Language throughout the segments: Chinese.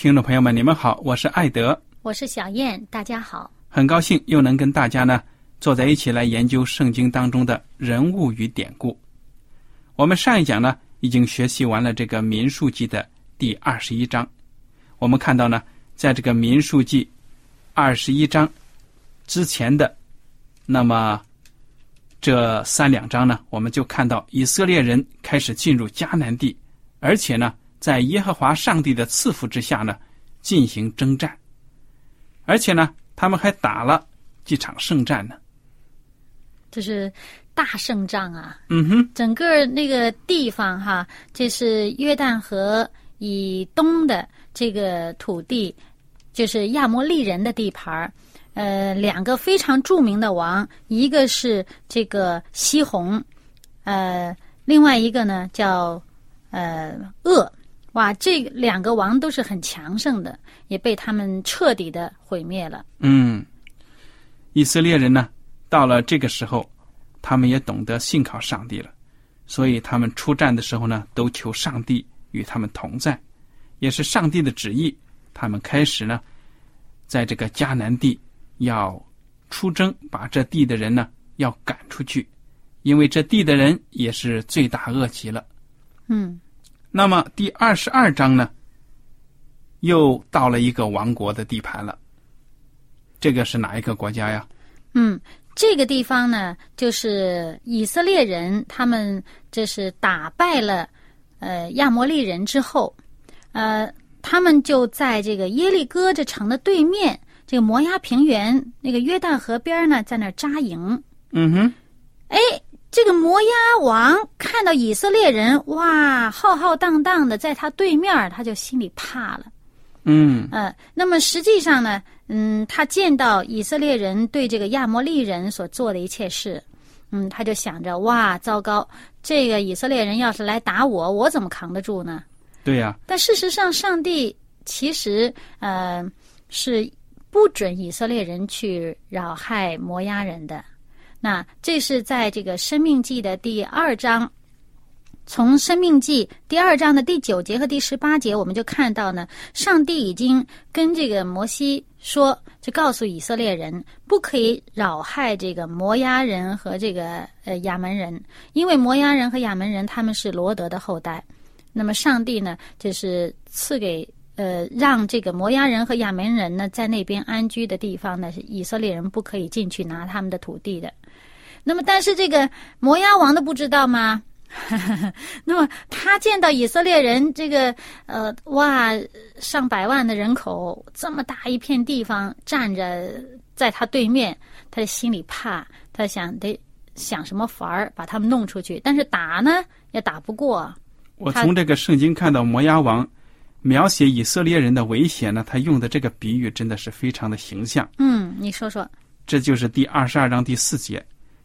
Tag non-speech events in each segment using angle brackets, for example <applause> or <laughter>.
听众朋友们，你们好，我是艾德，我是小燕，大家好，很高兴又能跟大家呢坐在一起来研究圣经当中的人物与典故。我们上一讲呢已经学习完了这个民数记的第二十一章，我们看到呢，在这个民数记二十一章之前的那么这三两章呢，我们就看到以色列人开始进入迦南地，而且呢。在耶和华上帝的赐福之下呢，进行征战，而且呢，他们还打了几场胜战呢。这是大胜仗啊！嗯哼，整个那个地方哈，这是约旦河以东的这个土地，就是亚摩利人的地盘儿。呃，两个非常著名的王，一个是这个西红，呃，另外一个呢叫呃鄂。哇，这两个王都是很强盛的，也被他们彻底的毁灭了。嗯，以色列人呢，到了这个时候，他们也懂得信靠上帝了，所以他们出战的时候呢，都求上帝与他们同在，也是上帝的旨意。他们开始呢，在这个迦南地要出征，把这地的人呢要赶出去，因为这地的人也是罪大恶极了。嗯。那么第二十二章呢，又到了一个王国的地盘了。这个是哪一个国家呀？嗯，这个地方呢，就是以色列人，他们这是打败了呃亚摩利人之后，呃，他们就在这个耶利哥这城的对面，这个摩崖平原那个约旦河边呢，在那扎营。嗯哼，哎。这个摩押王看到以色列人，哇，浩浩荡荡的在他对面，他就心里怕了。嗯，呃，那么实际上呢，嗯，他见到以色列人对这个亚摩利人所做的一切事，嗯，他就想着，哇，糟糕，这个以色列人要是来打我，我怎么扛得住呢？对呀。但事实上，上帝其实呃是不准以色列人去扰害摩押人的。那这是在这个《生命记》的第二章，从《生命记》第二章的第九节和第十八节，我们就看到呢，上帝已经跟这个摩西说，就告诉以色列人，不可以扰害这个摩押人和这个呃亚门人，因为摩押人和亚门人他们是罗德的后代。那么上帝呢，就是赐给呃让这个摩押人和亚门人呢在那边安居的地方呢，是以色列人不可以进去拿他们的土地的。那么，但是这个摩押王的不知道吗？<laughs> 那么他见到以色列人这个呃哇上百万的人口这么大一片地方站着在他对面，他心里怕，他想得想什么法儿把他们弄出去，但是打呢也打不过。我从这个圣经看到摩押王描写以色列人的危险呢，他用的这个比喻真的是非常的形象。嗯，你说说，这就是第二十二章第四节。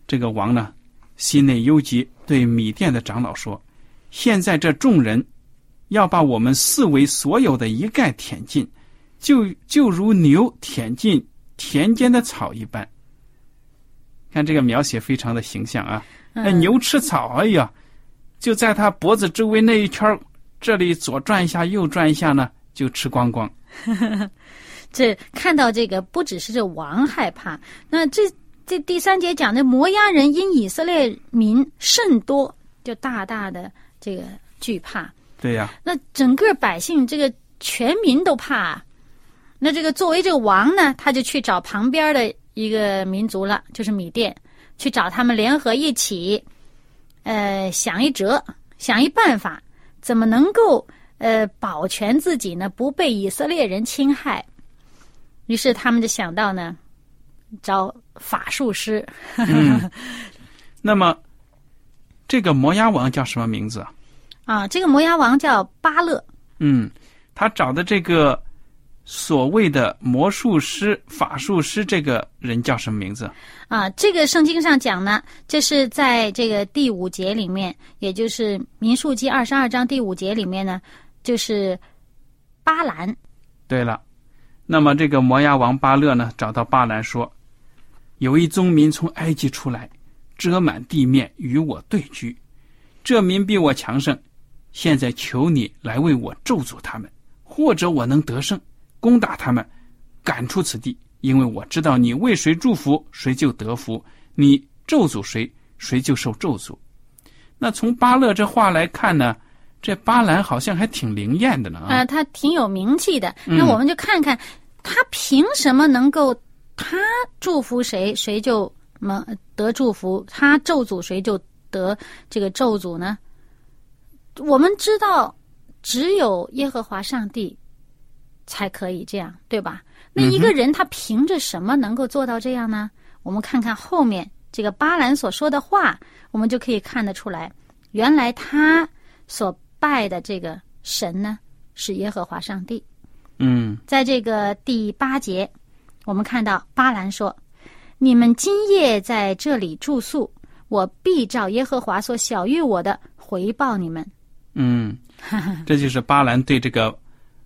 这个王呢，心内忧急，对米店的长老说：“现在这众人要把我们四围所有的一概舔尽，就就如牛舔尽田间的草一般。”看这个描写非常的形象啊！那牛吃草，哎呀，就在他脖子周围那一圈这里左转一下，右转一下呢，就吃光光。<laughs> 这看到这个，不只是这王害怕，那这这第三节讲的摩押人因以色列民甚多，就大大的这个惧怕。对呀。那整个百姓，这个全民都怕。那这个作为这个王呢，他就去找旁边的。一个民族了，就是米甸，去找他们联合一起，呃，想一辙，想一办法，怎么能够呃保全自己呢？不被以色列人侵害。于是他们就想到呢，找法术师。那么，这个摩押王叫什么名字？啊，这个摩押王叫巴勒。嗯，他找的这个。所谓的魔术师、法术师，这个人叫什么名字？啊，这个圣经上讲呢，这是在这个第五节里面，也就是民数记二十二章第五节里面呢，就是巴兰。对了，那么这个摩押王巴勒呢，找到巴兰说：“有一宗民从埃及出来，遮满地面与我对居，这民比我强盛，现在求你来为我咒诅他们，或者我能得胜。”攻打他们，赶出此地，因为我知道你为谁祝福，谁就得福；你咒诅谁，谁就受咒诅。那从巴勒这话来看呢，这巴兰好像还挺灵验的呢啊，他挺有名气的。那我们就看看他凭什么能够他祝福谁，谁就能得祝福；他咒诅谁就得这个咒诅呢？我们知道，只有耶和华上帝。才可以这样，对吧？那一个人他凭着什么能够做到这样呢？我们看看后面这个巴兰所说的话，我们就可以看得出来，原来他所拜的这个神呢是耶和华上帝。嗯，在这个第八节，我们看到巴兰说：“你们今夜在这里住宿，我必照耶和华所晓谕我的回报你们。”嗯，<laughs> 这就是巴兰对这个。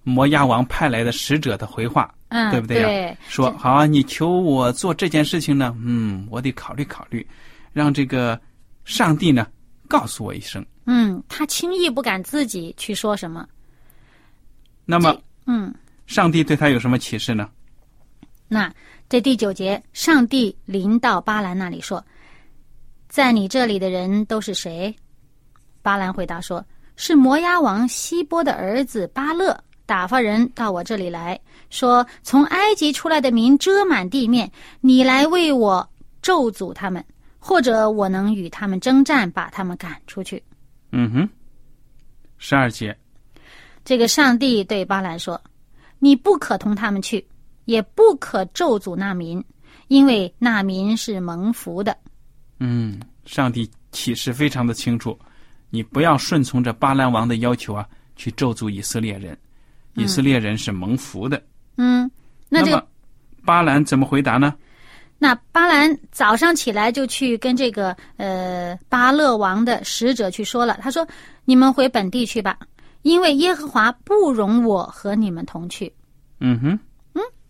摩押王派来的使者的回话，嗯，对不对呀？说好啊，你求我做这件事情呢，嗯，我得考虑考虑，让这个上帝呢告诉我一声。嗯，他轻易不敢自己去说什么。那么，嗯，上帝对他有什么启示呢？那这第九节，上帝临到巴兰那里说：“在你这里的人都是谁？”巴兰回答说：“是摩押王希波的儿子巴勒。”打发人到我这里来说：“从埃及出来的民遮满地面，你来为我咒诅他们，或者我能与他们征战，把他们赶出去。”嗯哼，十二节，这个上帝对巴兰说：“你不可同他们去，也不可咒诅那民，因为那民是蒙福的。”嗯，上帝启示非常的清楚，你不要顺从着巴兰王的要求啊，去咒诅以色列人。以色列人是蒙福的。嗯，那这个巴兰怎么回答呢？那巴兰早上起来就去跟这个呃巴勒王的使者去说了，他说：“你们回本地去吧，因为耶和华不容我和你们同去。”嗯哼，嗯，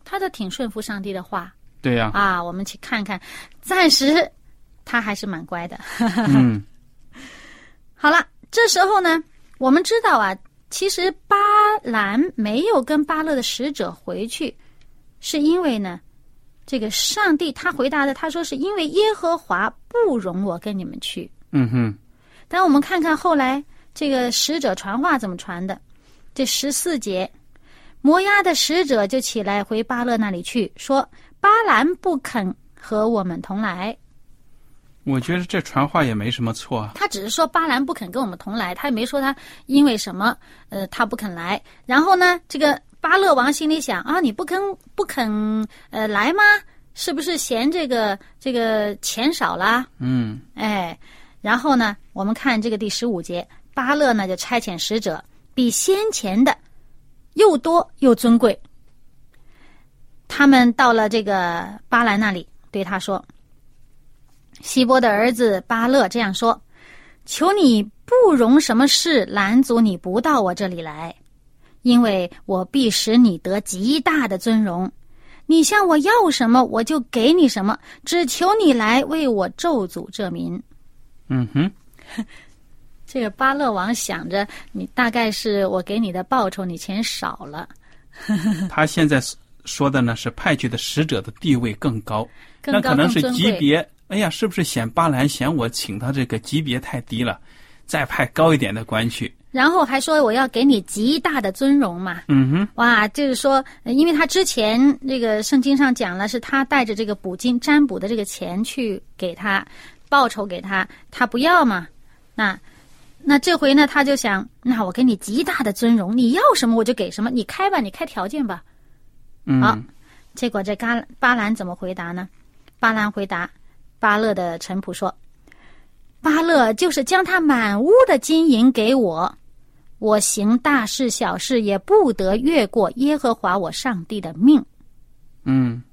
他的挺顺服上帝的话。对呀。啊，我们去看看，暂时他还是蛮乖的。嗯。<laughs> 好了，这时候呢，我们知道啊。其实巴兰没有跟巴勒的使者回去，是因为呢，这个上帝他回答的，他说是因为耶和华不容我跟你们去。嗯哼。但我们看看后来这个使者传话怎么传的，这十四节，摩押的使者就起来回巴勒那里去，说巴兰不肯和我们同来。我觉得这传话也没什么错啊。他只是说巴兰不肯跟我们同来，他也没说他因为什么，呃，他不肯来。然后呢，这个巴勒王心里想啊，你不肯不肯呃来吗？是不是嫌这个这个钱少啦？嗯，哎，然后呢，我们看这个第十五节，巴勒呢就差遣使者，比先前的又多又尊贵。他们到了这个巴兰那里，对他说。希波的儿子巴勒这样说：“求你不容什么事拦阻你不到我这里来，因为我必使你得极大的尊荣。你向我要什么，我就给你什么，只求你来为我咒诅这民。嗯哼，这个巴勒王想着，你大概是我给你的报酬，你钱少了，<laughs> 他现在说的呢是派去的使者的地位更高，更高那可能是。级别。哎呀，是不是嫌巴兰嫌我请他这个级别太低了，再派高一点的官去？然后还说我要给你极大的尊荣嘛。嗯哼，哇，就是说，呃因为他之前那个圣经上讲了，是他带着这个补金占卜的这个钱去给他报酬给他，他不要嘛。那那这回呢，他就想，那我给你极大的尊荣，你要什么我就给什么，你开吧，你开条件吧。嗯，好结果这巴巴兰怎么回答呢？巴兰回答巴勒的臣仆说：“巴勒就是将他满屋的金银给我，我行大事小事也不得越过耶和华我上帝的命。嗯，”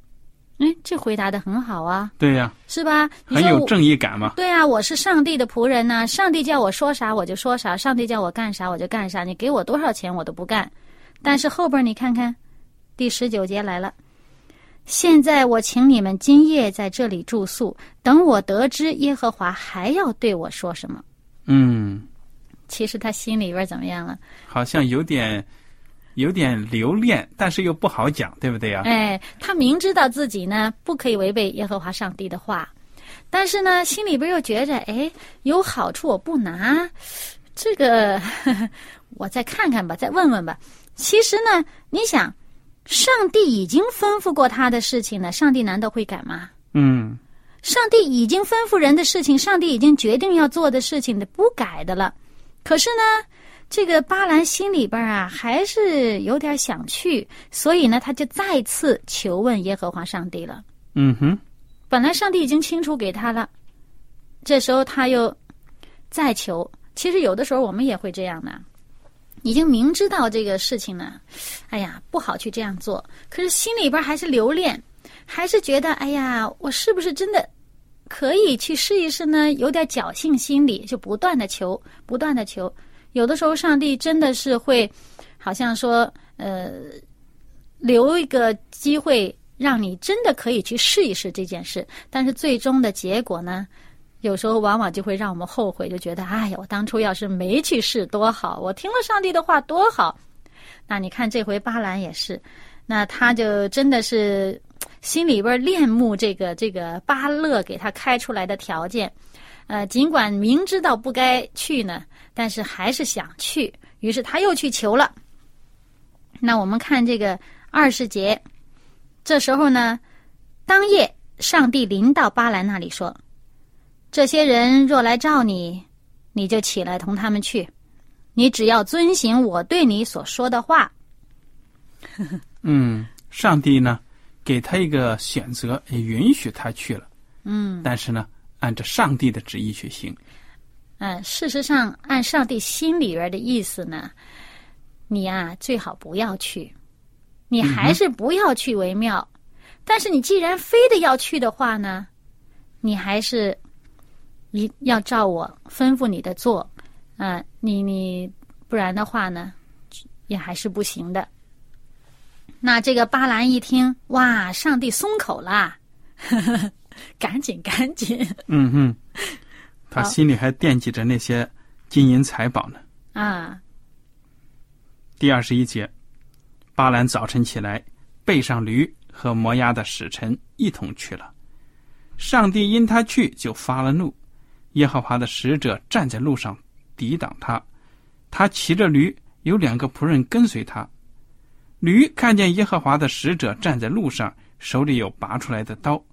哎，这回答的很好啊，对呀、是吧？你很有正义感嘛。对啊，我是上帝的仆人呐、上帝叫我说啥我就说啥，上帝叫我干啥我就干啥，你给我多少钱我都不干。但是后边你看看，第十九节来了。现在我请你们今夜在这里住宿，等我得知耶和华还要对我说什么。嗯，其实他心里边怎么样了？好像有点有点留恋，但是又不好讲，对不对呀、哎，他明知道自己呢不可以违背耶和华上帝的话，但是呢心里边又觉着，哎，有好处我不拿，这个呵呵 <laughs> 我再看看吧，再问问吧。其实呢，你想，上帝已经吩咐过他的事情了，上帝难道会改吗？嗯上帝已经吩咐人的事情，上帝已经决定要做的事情的，不改的了。可是呢，这个巴兰心里边啊，还是有点想去，所以呢，他就再次求问耶和华上帝了。嗯哼，本来上帝已经清楚给他了，这时候他又再求。其实有的时候我们也会这样的，已经明知道这个事情呢，哎呀不好去这样做，可是心里边还是留恋，还是觉得哎呀，我是不是真的可以去试一试呢？有点侥幸心理，就不断的求，不断的求。有的时候上帝真的是会，好像说呃，留一个机会让你真的可以去试一试这件事，但是最终的结果呢？有时候往往就会让我们后悔，就觉得哎呀，我当初要是没去试多好，我听了上帝的话多好。那你看这回巴兰也是，那他就真的是心里边恋慕这个这个巴勒给他开出来的条件，呃，尽管明知道不该去呢，但是还是想去，于是他又去求了。那我们看这个二十节，这时候呢，当夜上帝临到巴兰那里说。这些人若来召你，你就起来同他们去。你只要遵行我对你所说的话。<laughs> 嗯，上帝呢给他一个选择，也允许他去了，嗯但是呢，按照上帝的旨意去行。嗯、事实上，按上帝心里边的意思呢，你呀、最好不要去，你还是不要去为妙。但是你既然非得要去的话呢，你还是一要照我吩咐你的做。嗯、你你不然的话呢，也还是不行的。那这个巴兰一听，哇，上帝松口啦，<laughs> 赶紧赶紧嗯哼，他心里还惦记着那些金银财宝呢。啊！第二十一节，巴兰早晨起来，背上驴和摩押的使臣一同去了。上帝因他去就发了怒，耶和华的使者站在路上抵挡他。他骑着驴，有两个仆人跟随他。驴看见耶和华的使者站在路上，手里有拔出来的刀，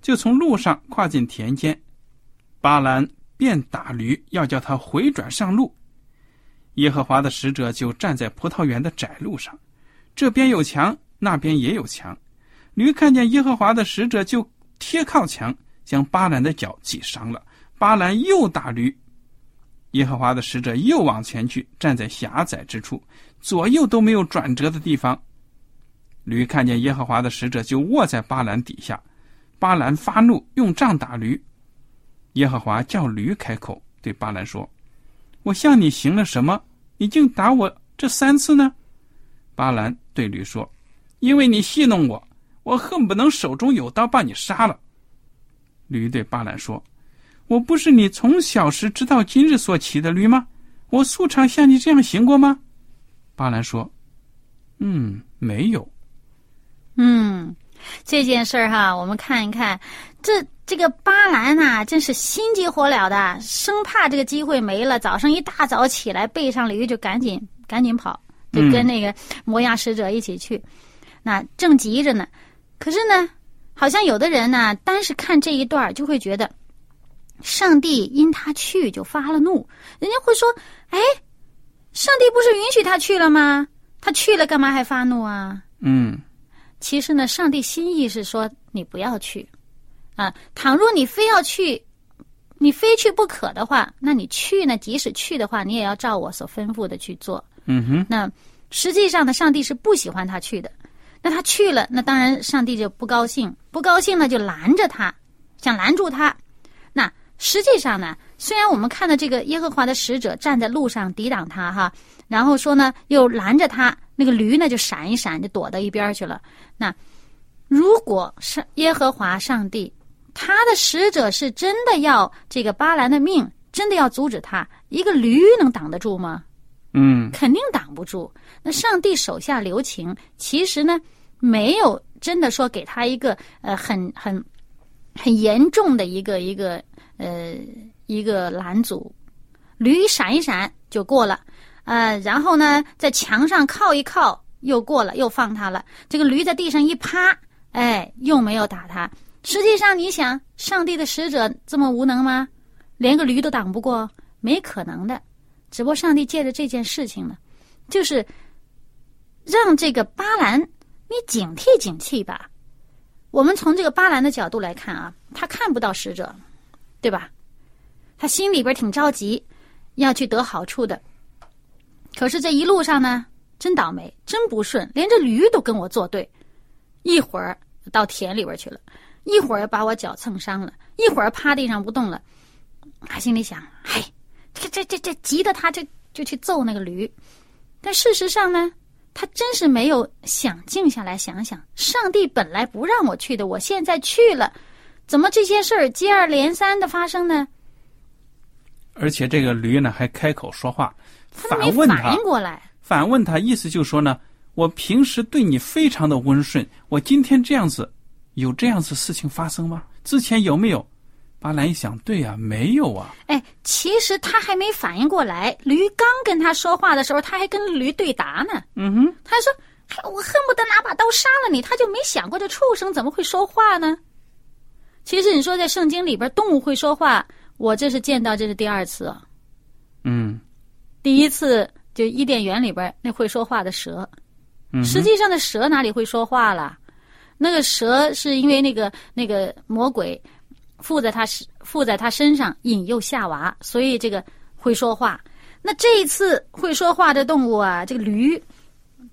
就从路上跨进田间。巴兰便打驴，要叫他回转上路。耶和华的使者就站在葡萄园的窄路上，这边有墙，那边也有墙。驴看见耶和华的使者，就贴靠墙，将巴兰的脚挤伤了。巴兰又打驴，耶和华的使者又往前去，站在狭窄之处，左右都没有转折的地方。驴看见耶和华的使者，就卧在巴兰底下。巴兰发怒，用杖打驴。耶和华叫驴开口，对巴兰说：“我向你行了什么？你竟打我这三次呢？”巴兰对驴说：“因为你戏弄我，我恨不能手中有刀把你杀了。”驴对巴兰说：“我不是你从小时直到今日所骑的驴吗？我素常像你这样行过吗？”巴兰说：“嗯，没有。”嗯，这件事儿哈，我们看一看，这这个巴兰呐，真是心急火燎的，生怕这个机会没了。早上一大早起来，背上驴就赶紧赶紧跑，就跟那个摩押使者一起去。那正急着呢，可是呢，好像有的人呢，单是看这一段就会觉得，上帝因他去就发了怒。人家会说：“哎，上帝不是允许他去了吗？他去了干嘛还发怒啊？”嗯。其实呢，上帝心意是说你不要去，啊，倘若你非要去，你非去不可的话，那你去呢？即使去的话，你也要照我所吩咐的去做。嗯哼。那实际上呢，上帝是不喜欢他去的。那他去了，那当然上帝就不高兴，不高兴呢就拦着他，想拦住他。那实际上呢，虽然我们看到这个耶和华的使者站在路上抵挡他哈，然后说呢又拦着他。那个驴呢，就闪一闪，就躲到一边去了。那如果是耶和华上帝，他的使者是真的要这个巴兰的命，真的要阻止他，一个驴能挡得住吗？嗯，肯定挡不住。那上帝手下留情，其实呢，没有真的说给他一个呃很很很严重的一个一个呃一个拦阻，驴闪一闪就过了。呃，然后呢，在墙上靠一靠，又过了，又放他了。这个驴在地上一趴，哎，又没有打他。实际上，你想，上帝的使者这么无能吗？连个驴都挡不过，没可能的。只不过上帝借着这件事情呢，就是让这个巴兰你警惕警惕吧。我们从这个巴兰的角度来看啊，他看不到使者，对吧？他心里边挺着急，要去得好处的。可是这一路上呢，真倒霉，真不顺，连这驴都跟我作对，一会儿到田里边去了，一会儿把我脚蹭伤了，一会儿趴地上不动了。他心里想：哎，这这这这急得他就就去揍那个驴。但事实上呢，他真是没有想静下来想想，上帝本来不让我去的，我现在去了，怎么这些事儿接二连三的发生呢？而且这个驴呢，还开口说话。反应过来，反问他，意思就是说呢，我平时对你非常的温顺，我今天这样子，有这样子事情发生吗？之前有没有？巴兰一想，对呀，没有啊。哎，其实他还没反应过来，驴刚跟他说话的时候，他还跟驴对答呢。嗯哼，他说：“我恨不得拿把刀杀了你。”他就没想过这畜生怎么会说话呢？其实你说在圣经里边，动物会说话，我这是见到这是第二次。嗯。第一次就伊甸园里边那会说话的蛇，实际上的蛇哪里会说话了？那个蛇是因为那个那个魔鬼附在他附在他身上引诱夏娃，所以这个会说话。那这一次会说话的动物啊，这个驴，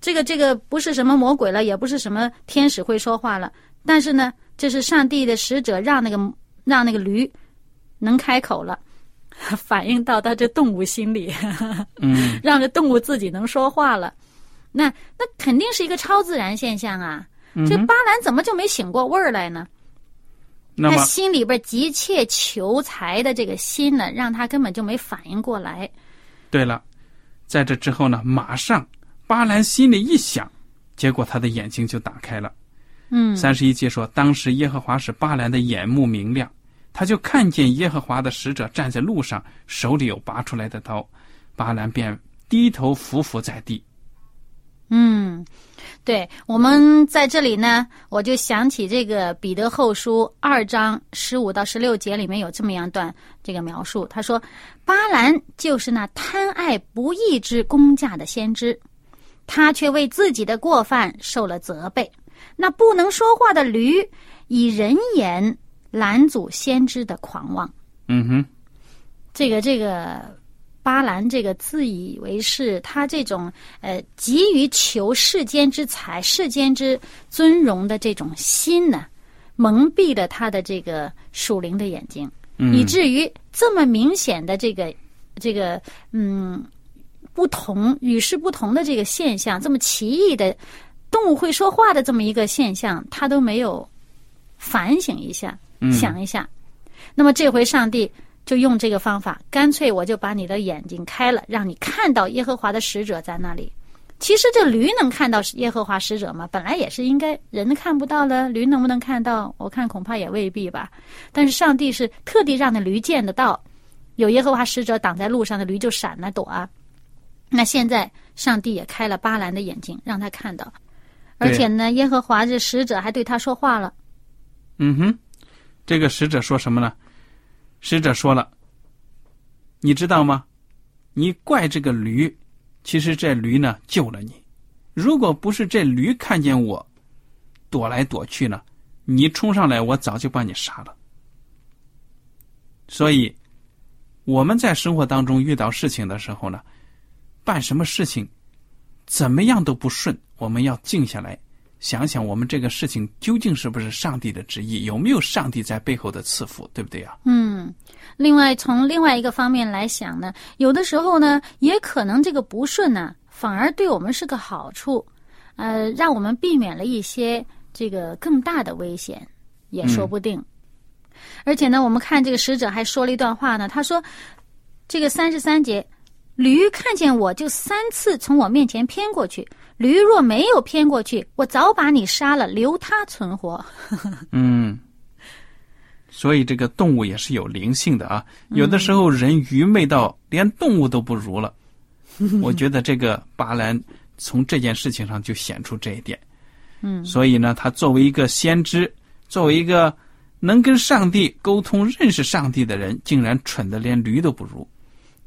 这个这个不是什么魔鬼了，也不是什么天使会说话了，但是呢，这是上帝的使者让那个让那个驴能开口了。<laughs> 反映到他这动物心里，<laughs> 嗯，让这动物自己能说话了，那那肯定是一个超自然现象啊！这巴兰怎么就没醒过味儿来呢？他心里边急切求财的这个心呢，让他根本就没反应过来。对了，在这之后呢，马上巴兰心里一想，结果他的眼睛就打开了。嗯，三十一节说，当时耶和华使巴兰的眼目明亮。他就看见耶和华的使者站在路上，手里有拔出来的刀，巴兰便低头伏伏在地。嗯，对，我们在这里呢，我就想起这个彼得后书二章十五到十六节里面有这么样段这个描述。他说，巴兰就是那贪爱不义之公价的先知，他却为自己的过犯受了责备。那不能说话的驴，以人言。拦阻先知的狂妄，嗯哼，这个这个巴兰这个自以为是，他这种呃急于求世间之财、世间之尊荣的这种心呢，蒙蔽了他的这个属灵的眼睛。嗯以至于这么明显的这个这个嗯不同与世不同的这个现象，这么奇异的动物会说话的这么一个现象，他都没有反省一下，嗯想一下。那么这回上帝就用这个方法，干脆我就把你的眼睛开了，让你看到耶和华的使者在那里。其实这驴能看到耶和华使者吗？本来也是应该人看不到了，驴能不能看到？我看恐怕也未必吧。但是上帝是特地让那驴见得到，有耶和华使者挡在路上的驴就闪了躲啊。那现在上帝也开了巴兰的眼睛，让他看到，而且呢，耶和华这使者还对他说话了。嗯哼，这个使者说什么呢？使者说了，你知道吗？你怪这个驴，其实这驴呢救了你。如果不是这驴看见我躲来躲去呢，你冲上来，我早就把你杀了。所以我们在生活当中遇到事情的时候呢，办什么事情怎么样都不顺，我们要静下来想想，我们这个事情究竟是不是上帝的旨意，有没有上帝在背后的赐福，对不对啊？嗯，另外从另外一个方面来想呢，有的时候呢，也可能这个不顺呢，反而对我们是个好处，呃，让我们避免了一些这个更大的危险，也说不定。而且呢，我们看这个使者还说了一段话呢，他说：“这个三十三节，驴看见我就三次从我面前偏过去，驴若没有偏过去，我早把你杀了，留它存活。<laughs> 嗯，所以这个动物也是有灵性的啊。有的时候人愚昧到连动物都不如了，我觉得这个巴兰从这件事情上就显出这一点。嗯，所以呢，他作为一个先知，作为一个能跟上帝沟通、认识上帝的人，竟然蠢的连驴都不如。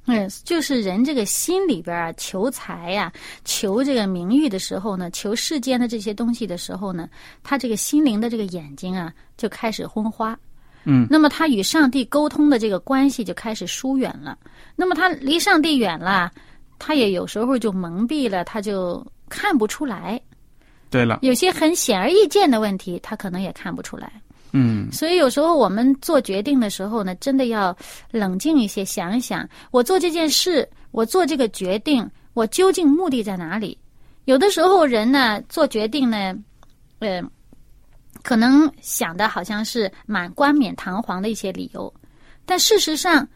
嗯，就是人这个心里边啊，求财呀、求这个名誉的时候呢，求世间的这些东西的时候呢，他这个心灵的这个眼睛啊，就开始昏花。嗯，那么他与上帝沟通的这个关系就开始疏远了。那么他离上帝远了，他也有时候就蒙蔽了，他就看不出来。对了，有些很显而易见的问题，他可能也看不出来。嗯所以有时候我们做决定的时候呢，真的要冷静一些，想一想，我做这件事，我做这个决定，我究竟目的在哪里？有的时候人呢做决定呢，呃，可能想的好像是蛮冠冕堂皇的一些理由，但事实上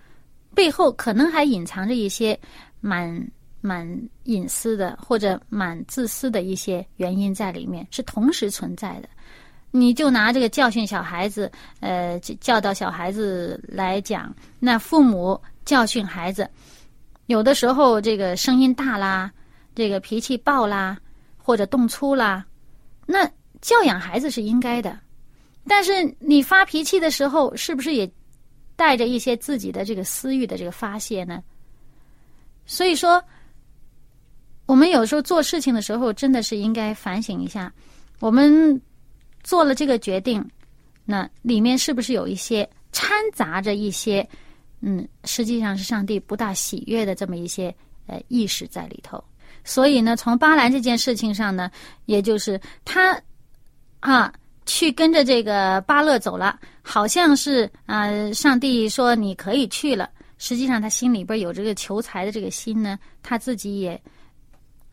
背后可能还隐藏着一些蛮蛮隐私的或者蛮自私的一些原因在里面，是同时存在的。你就拿这个教训小孩子，呃，教导小孩子来讲，那父母教训孩子，有的时候这个声音大啦，这个脾气暴啦，或者动粗啦，那教养孩子是应该的，但是你发脾气的时候，是不是也带着一些自己的这个私欲的这个发泄呢？所以说，我们有时候做事情的时候，真的是应该反省一下，我们。做了这个决定，那里面是不是有一些掺杂着一些，嗯，实际上是上帝不大喜悦的这么一些呃意识在里头？所以呢，从巴兰这件事情上呢，也就是他啊去跟着这个巴勒走了，好像是啊、上帝说你可以去了，实际上他心里边有这个求财的这个心呢，他自己也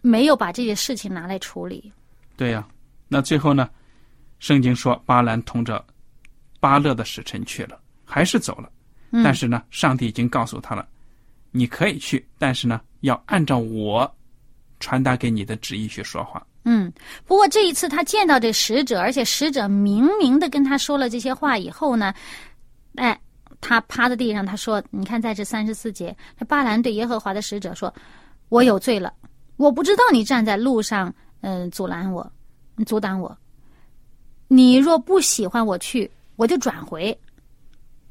没有把这些事情拿来处理。对呀、那最后呢？圣经说，巴兰同着巴勒的使臣去了，还是走了。嗯、但是呢，上帝已经告诉他了，你可以去，但是呢，要按照我传达给你的旨意去说话。嗯，不过这一次他见到这使者，而且使者明明的跟他说了这些话以后呢，哎，他趴在地上，他说：“你看，在这三十四节，这巴兰对耶和华的使者说：‘我有罪了，我不知道你站在路上，嗯、呃，阻拦我，阻挡我。’你若不喜欢我去，我就转回。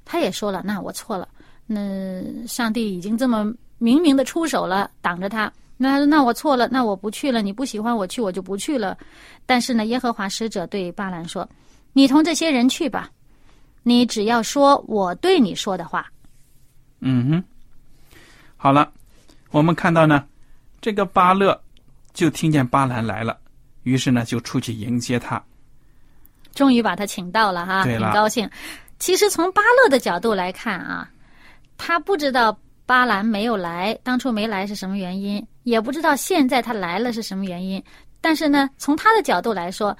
他也说了，那我错了。那上帝已经这么明明的出手了，挡着他。那，那我错了，那我不去了。你不喜欢我去，我就不去了。但是呢，耶和华使者对巴兰说：“你同这些人去吧，你只要说我对你说的话。”嗯哼，好了，我们看到呢，这个巴勒就听见巴兰来了，于是呢就出去迎接他。终于把他请到了哈，对挺高兴。其实从巴勒的角度来看啊，他不知道巴兰没有来，当初没来是什么原因，也不知道现在他来了是什么原因。但是呢，从他的角度来说，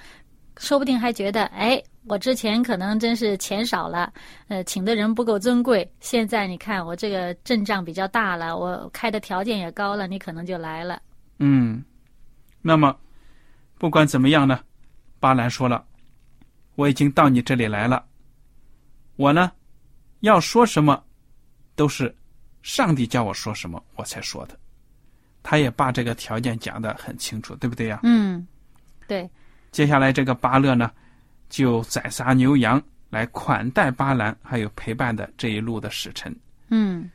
说不定还觉得，哎，我之前可能真是钱少了，呃，请的人不够尊贵。现在你看我这个阵仗比较大了，我开的条件也高了，你可能就来了。嗯，那么不管怎么样呢，巴兰说了，我已经到你这里来了，我呢要说什么，都是上帝叫我说什么我才说的。他也把这个条件讲得很清楚，对不对呀？嗯，对。接下来这个巴勒呢，就宰杀牛羊来款待巴兰，还有陪伴的这一路的使臣。嗯。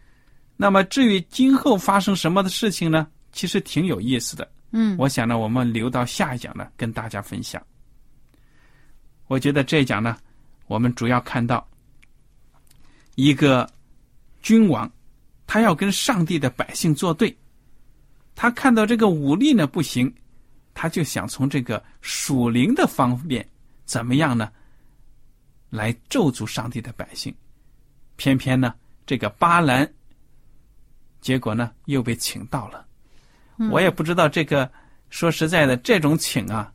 那么至于今后发生什么的事情呢？其实挺有意思的。嗯。我想呢，我们留到下一讲呢，跟大家分享。我觉得这一讲呢，我们主要看到一个君王，他要跟上帝的百姓作对。他看到这个武力呢不行，他就想从这个属灵的方面怎么样呢？来咒诅上帝的百姓。偏偏呢，这个巴兰，结果呢又被请到了。我也不知道这个，说实在的，这种请啊，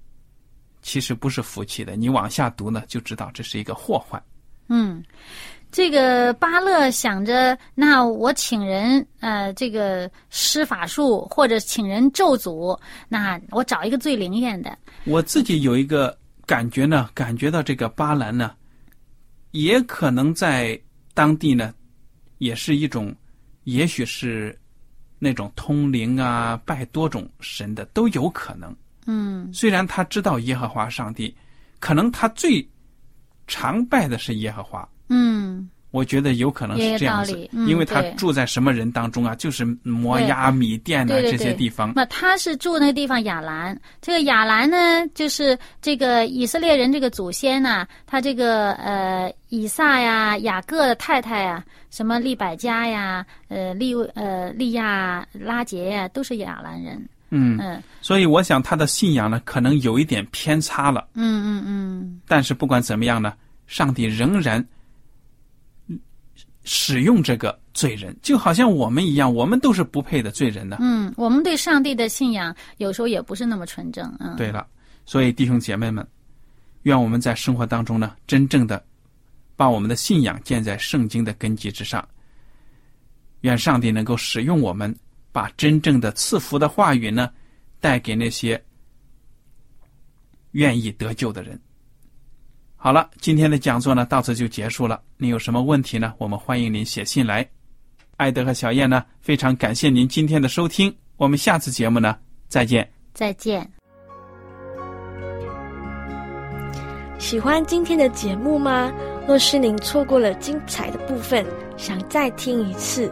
其实不是福气的。你往下读呢，就知道这是一个祸患。嗯。这个巴勒想着，那我请人，呃，这个施法术或者请人咒诅，那我找一个最灵验的。我自己有一个感觉呢，感觉到这个巴兰呢，也可能在当地呢，也是一种，也许是那种通灵啊，拜多种神的都有可能。嗯，虽然他知道耶和华上帝，可能他最常拜的是耶和华。嗯，我觉得有可能是这样子，因为他住在什么人当中啊？就是摩押、米甸的这些地方。那他是住那个地方亚兰，这个亚兰呢，就是这个以色列人这个祖先呢，他这个呃以撒呀、雅各的太太呀，什么利百加呀、呃利呃利亚拉杰呀，都是亚兰人。嗯嗯，所以我想他的信仰呢，可能有一点偏差了。嗯嗯嗯。但是不管怎么样呢，上帝仍然。使用这个罪人，就好像我们一样，我们都是不配的罪人呢。嗯，我们对上帝的信仰有时候也不是那么纯正。嗯，对了，所以弟兄姐妹们，愿我们在生活当中呢，真正的把我们的信仰建在圣经的根基之上。愿上帝能够使用我们，把真正的赐福的话语呢，带给那些愿意得救的人。好了，今天的讲座呢到此就结束了。您有什么问题呢？我们欢迎您写信来。艾德和小燕呢，非常感谢您今天的收听。我们下次节目呢，再见。再见。喜欢今天的节目吗？若是您错过了精彩的部分，想再听一次，